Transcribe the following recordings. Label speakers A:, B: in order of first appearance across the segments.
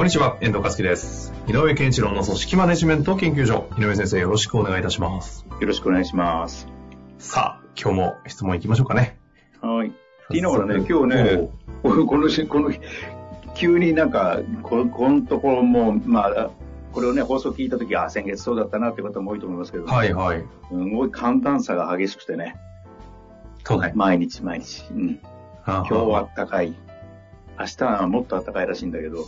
A: こんにちは、遠藤和樹です。井上健一郎の組織マネジメント研究所。井上先生、よろしくお願いいたします。
B: よろしくお願いします。
A: さあ、今日も質問いきましょうかね。
B: はい。昨日からね、今日ね、この、この、この急になんか、ここのところも、まあ、これをね、放送聞いたとき、あ、先月そうだったなって方も多いと思いますけど、
A: はいはい。
B: すごい寒暖差が激しくてね、
A: 都内。
B: 毎日毎日。うん。
A: 今
B: 今日は暖かい。明日はもっと暖かいらしいんだけど、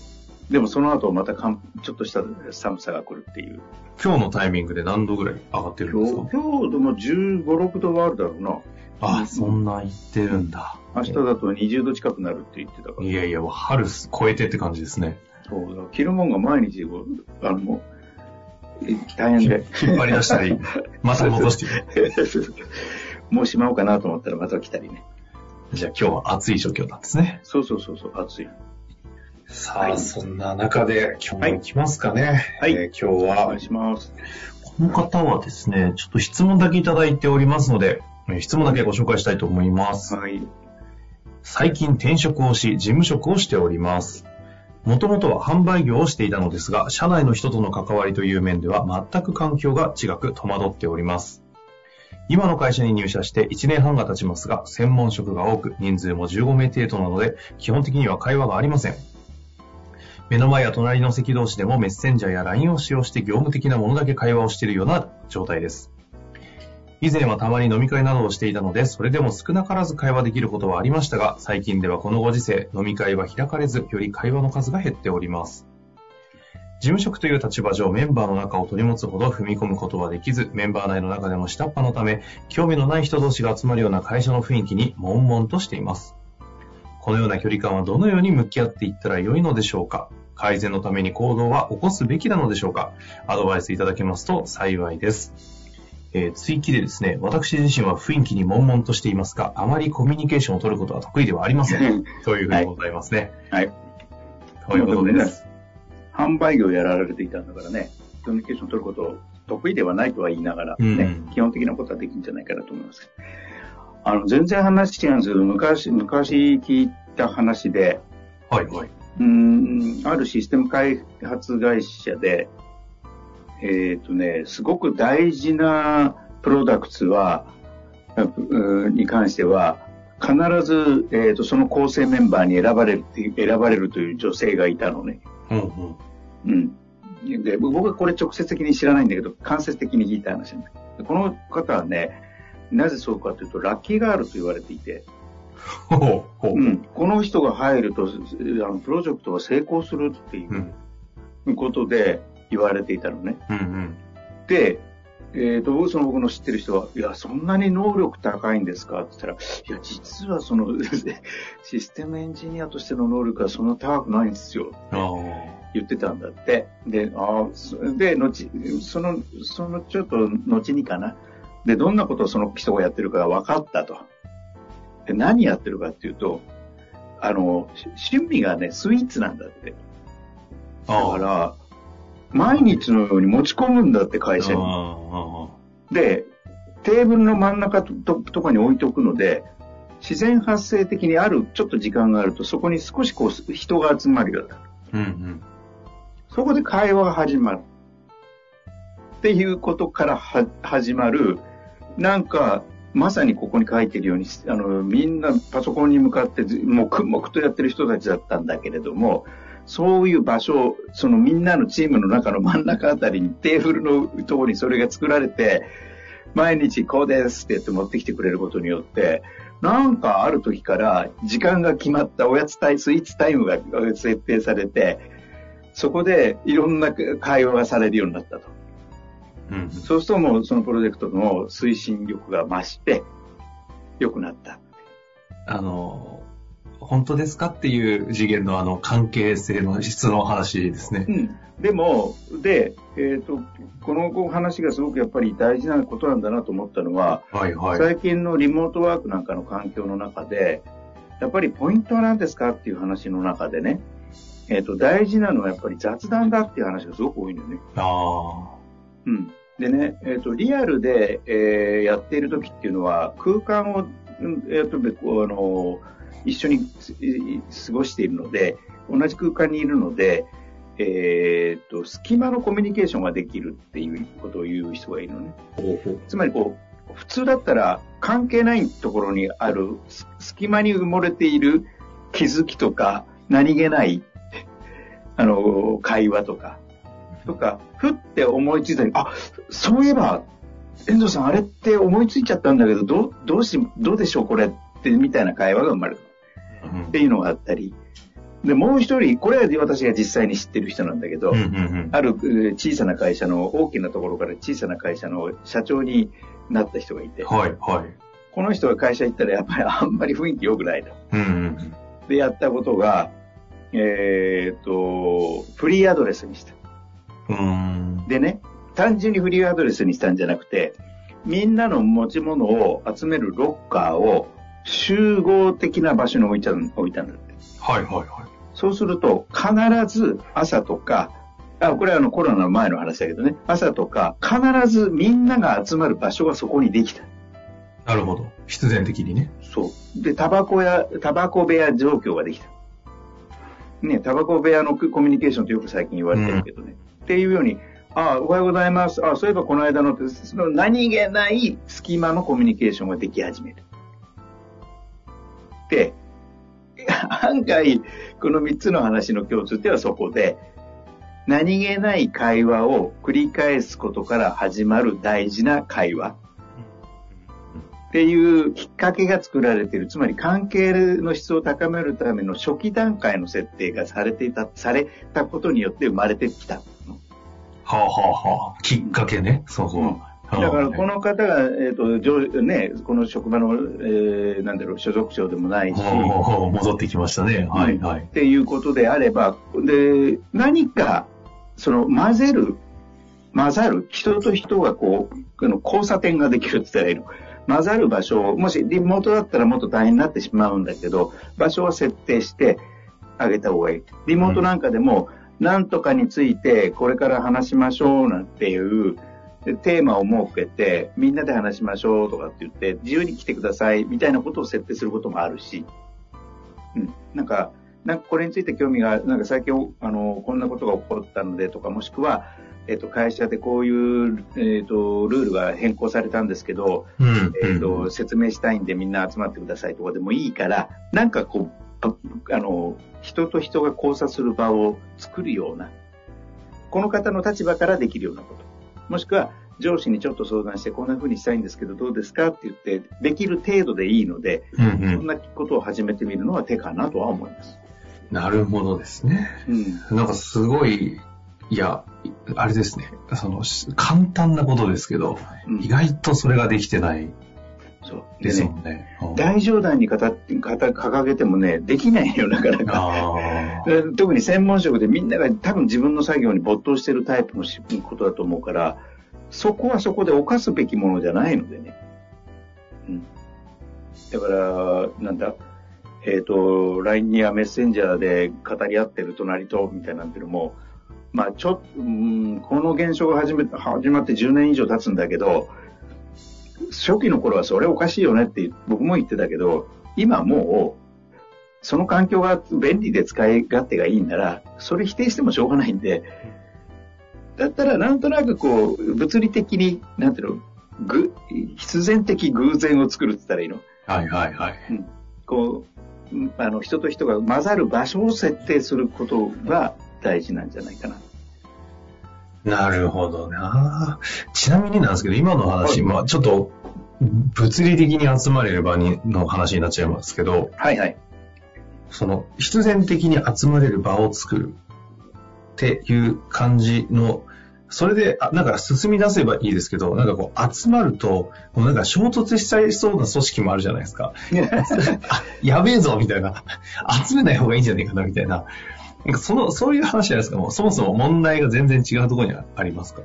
B: でもその後またかんちょっとした寒さが来るっていう。
A: 今日のタイミングで何度ぐらい上がってるんですか？
B: 今日、でも15、6度はあるだろうな。
A: あ、そんな言ってるんだ。
B: 明日だと20度近くなるって言ってたから。
A: いやいや、春超えてって感じですね。
B: そうだ。着るもんが毎日あの、もう、え大変で。
A: 引っ張り出したり、また戻してる。
B: もうしまおうかなと思ったらまた来たりね。
A: じゃあ今日は暑い状況なんですね。
B: そうそうそうそう、暑い。
A: さあ、
B: はい
A: そんな中で今日も行きますかね。
B: はい
A: えー今日は
B: お願いします。
A: この方はですね、ちょっと質問だけいただいておりますので、えー質問だけご紹介したいと思います。
B: はい。
A: 最近転職をし、事務職をしております。もともとは販売業をしていたのですが、社内の人との関わりという面では全く環境が違く戸惑っております。今の会社に入社して1年半が経ちますが、専門職が多く、人数も15名程度なので、基本的には会話がありません。目の前や隣の席同士でもメッセンジャーや LINE を使用して業務的なものだけ会話をしているような状態です。以前はたまに飲み会などをしていたので、それでも少なからず会話できることはありましたが、最近ではこのご時世、飲み会は開かれず、より会話の数が減っております。事務職という立場上、メンバーの中を取り持つほど踏み込むことはできず、メンバー内の中でも下っ端のため、興味のない人同士が集まるような会社の雰囲気に悶々としています。このような距離感はどのように向き合っていったらよいのでしょうか？改善のために行動は起こすべきなのでしょうか？アドバイスいただけますと幸いです。えー追記でですね、私自身は雰囲気に悶々としていますが、あまりコミュニケーションを取ることは得意ではありません。というふうにございますね。
B: はい。
A: ということです。
B: 販売業やられていたんだからね、コミュニケーション取ること得意ではないとは言いながら、ね
A: うん
B: 基本的なことはできるんじゃないかなと思います。あの、全然話違うんですけど、昔、昔聞いた話で、
A: はいはい。
B: うーん、あるシステム開発会社で、えっ、とね、すごく大事なプロダクツは、に関しては、必ず、えー、とその構成メンバーに選ばれる選ばれるという女性がいたのね。
A: うんうん。
B: うん。で、僕はこれ直接的に知らないんだけど、間接的に聞いた話なんだでこの方はね、なぜそうかというと、ラッキーガールと言われていて、
A: ほうほう。
B: うん、この人が入ると、あのプロジェクトは成功するってい
A: う
B: ことで言われていたのね。
A: うんうん。
B: で、えっ、と、その僕の知ってる人は、いや、そんなに能力高いんですか？って言ったら、いや、実はその、システムエンジニアとしての能力はそんな高くないんですよ。言ってたんだって。で、あで、後、その、そのちょっと後にかな。で、どんなことをその人がやってるかが分かったと。で、何やってるかっていうと、あの、し趣味がね、スイーツなんだって。だから、毎日のように持ち込むんだって、会社に。
A: あ
B: で、テーブルの真ん中とととかに置いておくので、自然発生的にある、ちょっと時間があると、そこに少しこう、人が集まるようだ。
A: あ。うんうん。
B: そこで会話が始まる。っていうことからは始まる、なんか、まさにここに書いてるように、あの、みんなパソコンに向かって、もう黙々とやってる人たちだったんだけれども、そういう場所、そのみんなのチームの中の真ん中あたりにテーブルのところにそれが作られて、毎日こうですって言って持ってきてくれることによって、なんかある時から時間が決まったおやつタイ、スイーツタイムが設定されて、そこでいろんな会話がされるようになったと。
A: うん
B: そうするともうそのプロジェクトの推進力が増して、良くなった。
A: あの、本当ですかっていう次元のあの関係性の質の話ですね。
B: うん。でも、で、えっ、と、この話がすごくやっぱり大事なことなんだなと思ったのは、
A: はいはい。
B: 最近のリモートワークなんかの環境の中で、やっぱりポイントは何ですかっていう話の中でね、えっ、と、大事なのはやっぱり雑談だっていう話がすごく多いのよね。
A: あ
B: うん。でね、えっ、と、リアルで、えーやっている時っていうのは、空間を、うんえっ、と、こうあの、一緒にす過ごしているので、同じ空間にいるので、えっ、と、隙間のコミュニケーションができるっていうことを言う人がいるのね。つまりこう、普通だったら関係ないところにあるす隙間に埋もれている気づきとか何気ない、あの、会話とか、とか、ふって思いついたり、あ、そういえば、遠藤さんあれって思いついちゃったんだけど、どう、どうし、どうでしょうこれって、みたいな会話が生まれる
A: うん
B: っていうのがあったり、で、もう一人、これは私が実際に知ってる人なんだけど、
A: うんうんうん。
B: あるえー小さな会社の、大きなところから小さな会社の社長になった人がいて、
A: はいはい。
B: この人が会社行ったらやっぱりあんまり雰囲気良くないと。
A: うんうんうん。
B: で、やったことが、えーっと、フリーアドレスにした。でね、単純にフリーアドレスにしたんじゃなくて、みんなの持ち物を集めるロッカーを集合的な場所に置いちゃう置いたんだって。
A: はいはいはい。
B: そうすると、必ず朝とか、あ、これはあのコロナの前の話だけどね、朝とか、必ずみんなが集まる場所がそこにできた。
A: なるほど。必然的にね。
B: そう。で、タバコや、タバコ部屋状況ができた。ね、タバコ部屋のコミュニケーションってよく最近言われてるけどね。っていうように、ああおはようございます。ああそういえばこの間の、その何気ない隙間のコミュニケーションができ始める。で、案外、この3つの話の共通点はそこで、何気ない会話を繰り返すことから始まる大事な会話。っていうきっかけが作られている。つまり関係の質を高めるための初期段階の設定がされていた、されたことによって生まれてきた。
A: はあはあはあ。きっかけね。そうそう。
B: うんだからこの方が、えっ、と、上ね、この職場の、えーなんだろう、所属長でもないし、
A: 戻ってきましたね。はいはい
B: っ。ていうことであれば、で、何か、その混ぜる、混ざる、人と人がこう、あの交差点ができるって言ったらいいの。混ざる場所を、もしリモートだったらもっと大変になってしまうんだけど、場所を設定してあげた方がいい。リモートなんかでも、なんとかについてこれから話しましょうなんていうでテーマを設けて、みんなで話しましょうとかって言って、自由に来てくださいみたいなことを設定することもあるし、うん、なんか、なんかこれについて興味が、なんか最近、あの、こんなことが起こったのでとか、もしくは、えっ、と、会社でこういう、えっ、と、ルールが変更されたんですけど、
A: うん。
B: えっ、と、説明したいんでみんな集まってくださいとかでもいいから、なんかこう、ああの、人と人が交差する場を作るような、この方の立場からできるようなこと。もしくは、上司にちょっと相談して、こんな風にしたいんですけど、どうですかって言って、できる程度でいいので、
A: うんうん。
B: そんなことを始めてみるのは手かなとは思います。
A: なるほどですね。
B: うん。
A: なんかすごい、いや、あれですね。その、簡単なことですけど、
B: うん
A: 意外とそれができてない
B: そう。
A: で
B: ね
A: ね。うん
B: 大冗談に語って語掲げてもね、できないよ、なかなか。特に専門職でみんなが多分自分の作業に没頭してるタイプのしことだと思うから、そこはそこで犯すべきものじゃないのでね。うん。だから、なんだ、えっ、と、LINE やメッセンジャーで語り合ってる隣と、みたいなんていうのも、まあちょっと、うん、この現象が始め始まって10年以上経つんだけど、初期の頃はそれおかしいよねって僕も言ってたけど、今もう、その環境が便利で使い勝手がいいんなら、それ否定してもしょうがないんで、だったらなんとなくこう、物理的に、なんていうの、ぐ、必然的偶然を作るって言ったらいいの。
A: あ。はいはいはい。
B: こう、うんあの、人と人が混ざる場所を設定することが大事なんじゃないかな。
A: なるほどな。ちなみになんですけど、今の話、
B: はい
A: まあちょっと、物理的に集まれる場にの話になっちゃいますけど、
B: はいはい。
A: その、必然的に集まれる場を作るっていう感じの、それで、あなんか進み出せばいいですけど、なんかこう集まると、もうなんか衝突しちゃいそうな組織もあるじゃないですか。あ、やべえぞみたいな。集めない方がいいんじゃないかなみたいな。なんかその、そういう話じゃないですか。もうそもそも問題が全然違うところにありますか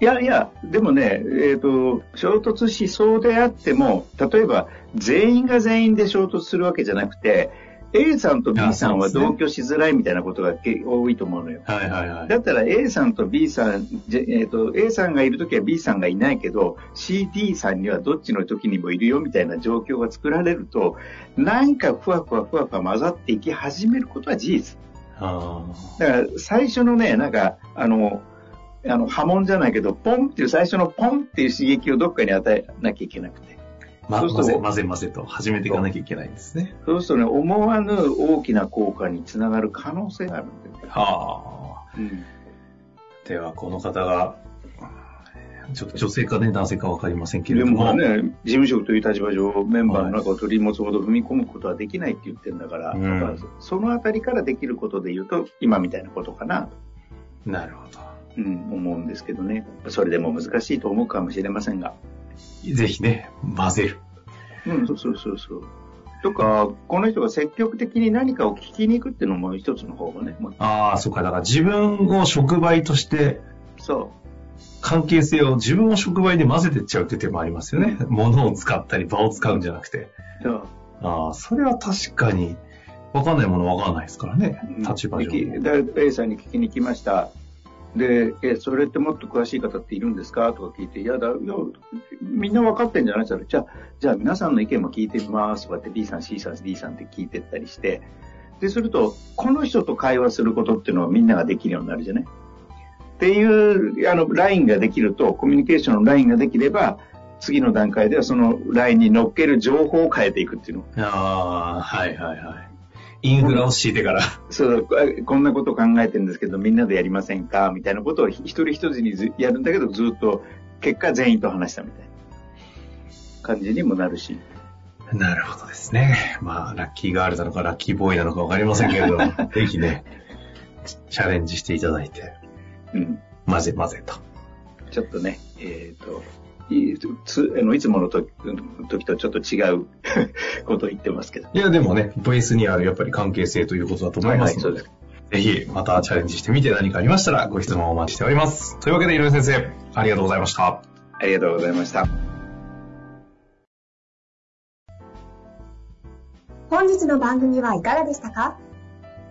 B: いやいや、でもね、えっ、と、衝突しそうであっても、例えば全員が全員で衝突するわけじゃなくて、A さんと B さんは同居しづらいみたいなことが多いと思うのよ。
A: はいはいはい。
B: だったら A さんと B さん、じえー、と A さんがいるときは B さんがいないけど CD さんにはどっちの時にもいるよみたいな状況が作られるとなんかふわふわふわふわ混ざっていき始めることは事実。
A: あ
B: だから最初のね、なんかあの、あの波紋じゃないけど、ポンっていう最初のポンっていう刺激をどっかに与えなきゃいけなくて。
A: ま、
B: そうすると
A: 混ぜ混ぜ混ぜと始めていかなきゃいけないんですね。
B: そうするとね、思わぬ大きな効果につながる可能性があるんだよね。
A: はあ。
B: うん
A: では、この方が、ちょっと女性かね、男性かわかりませんけれ
B: で
A: ども。
B: もね、事務職という立場上、メンバーの中を取り持つほど踏み込むことはできないって言ってるんだから、
A: うん
B: そのあたりからできることで言うと、今みたいなことかなと、
A: なるほど。
B: うん、思うんですけどね。それでも難しいと思うかもしれませんが。
A: ぜひね、混ぜる。
B: うん、そうそうそうそう。とか、この人が積極的に何かを聞きに行くっていうのも一つの方法ね。
A: ああ、そっか。だから自分を触媒として、
B: そ
A: 関係性を自分を触媒で混ぜてっちゃうっていう手もありますよね。物を使ったり場を使うんじゃなくて。
B: う。そう
A: ああ、それは確かに、わかんないものわかんないですからね。立場上。
B: でだ A さんに聞きに来ました。で、え、それってもっと詳しい方っているんですか？とか聞いて、いやだ、いや、みんな分かってんじゃない？ですか。じゃあ、じゃあ皆さんの意見も聞いてみます。とかって B さん、C さん、D さんって聞いてったりして、で、すると、この人と会話することっていうのはみんなができるようになるじゃない？っていう、あの、ラインができると、コミュニケーションのラインができれば、次の段階ではそのラインに乗っける情報を変えていくっていうの。
A: ああ、はいはいはい。インフラを敷いてから。
B: そう、あこんなこと考えてるんですけど、みんなでやりませんか？みたいなことを一人一人にずやるんだけど、ずっと、結果全員と話したみたいな感じにもなるし。
A: なるほどですね。まあ、ラッキーガールなのかラッキーボーイなのかわかりませんけれども、ぜひね、チャレンジしていただいて、
B: うん。
A: 混ぜ混ぜと。
B: ちょっとね、えっ、と、いつあのいつもの時時とちょっと違う ことを言ってますけど。
A: いや、でもね、ベースにあるやっぱり関係性ということだと思いますので、
B: はいはい
A: ぜひまたチャレンジしてみて何かありましたらご質問をお待ちしております。というわけで、井上先生、ありがとうございました。
B: ありがとうございました。
C: 本日の番組はいかがでしたか？